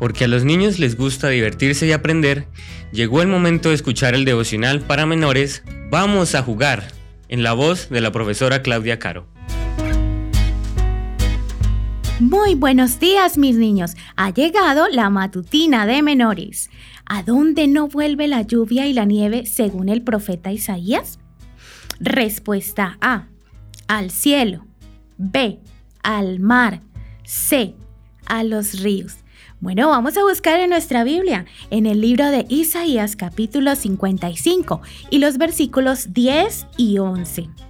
porque a los niños les gusta divertirse y aprender, llegó el momento de escuchar el devocional para menores Vamos a jugar, en la voz de la profesora Claudia Caro. Muy buenos días mis niños, ha llegado la matutina de menores. ¿A dónde no vuelve la lluvia y la nieve según el profeta Isaías? Respuesta A, al cielo. B, al mar. C, a los ríos. Bueno, vamos a buscar en nuestra Biblia, en el libro de Isaías capítulo 55 y los versículos 10 y 11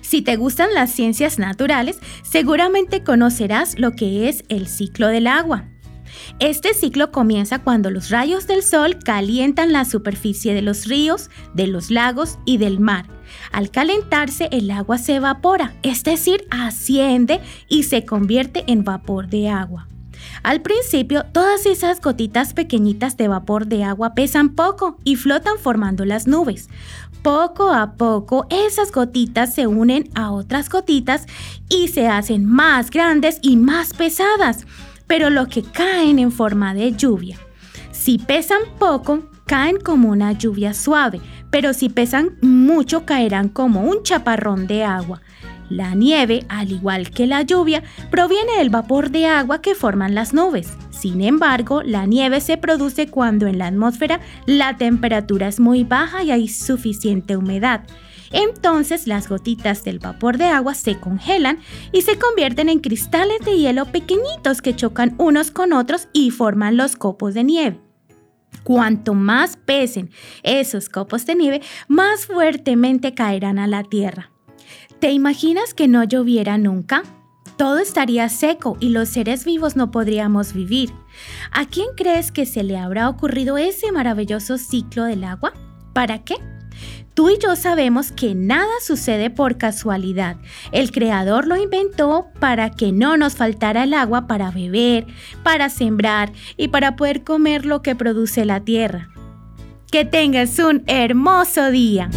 Si te gustan las ciencias naturales, seguramente conocerás lo que es el ciclo del agua. Este ciclo comienza cuando los rayos del sol calientan la superficie de los ríos, de los lagos y del mar. Al calentarse el agua se evapora, es decir, asciende y se convierte en vapor de agua. Al principio, todas esas gotitas pequeñitas de vapor de agua pesan poco y flotan formando las nubes. Poco a poco, esas gotitas se unen a otras gotitas y se hacen más grandes y más pesadas, pero lo que caen en forma de lluvia. Si pesan poco, caen como una lluvia suave, pero si pesan mucho, caerán como un chaparrón de agua. La nieve, al igual que la lluvia, proviene del vapor de agua que forman las nubes. Sin embargo, la nieve se produce cuando en la atmósfera la temperatura es muy baja y hay suficiente humedad. Entonces las gotitas del vapor de agua se congelan y se convierten en cristales de hielo pequeñitos que chocan unos con otros y forman los copos de nieve. Cuanto más pesen esos copos de nieve, más fuertemente caerán a la tierra. ¿Te imaginas que no lloviera nunca? Todo estaría seco y los seres vivos no podríamos vivir. ¿A quién crees que se le habrá ocurrido ese maravilloso ciclo del agua? ¿Para qué? Tú y yo sabemos que nada sucede por casualidad. El Creador lo inventó para que no nos faltara el agua para beber, para sembrar y para poder comer lo que produce la tierra. Que tengas un hermoso día.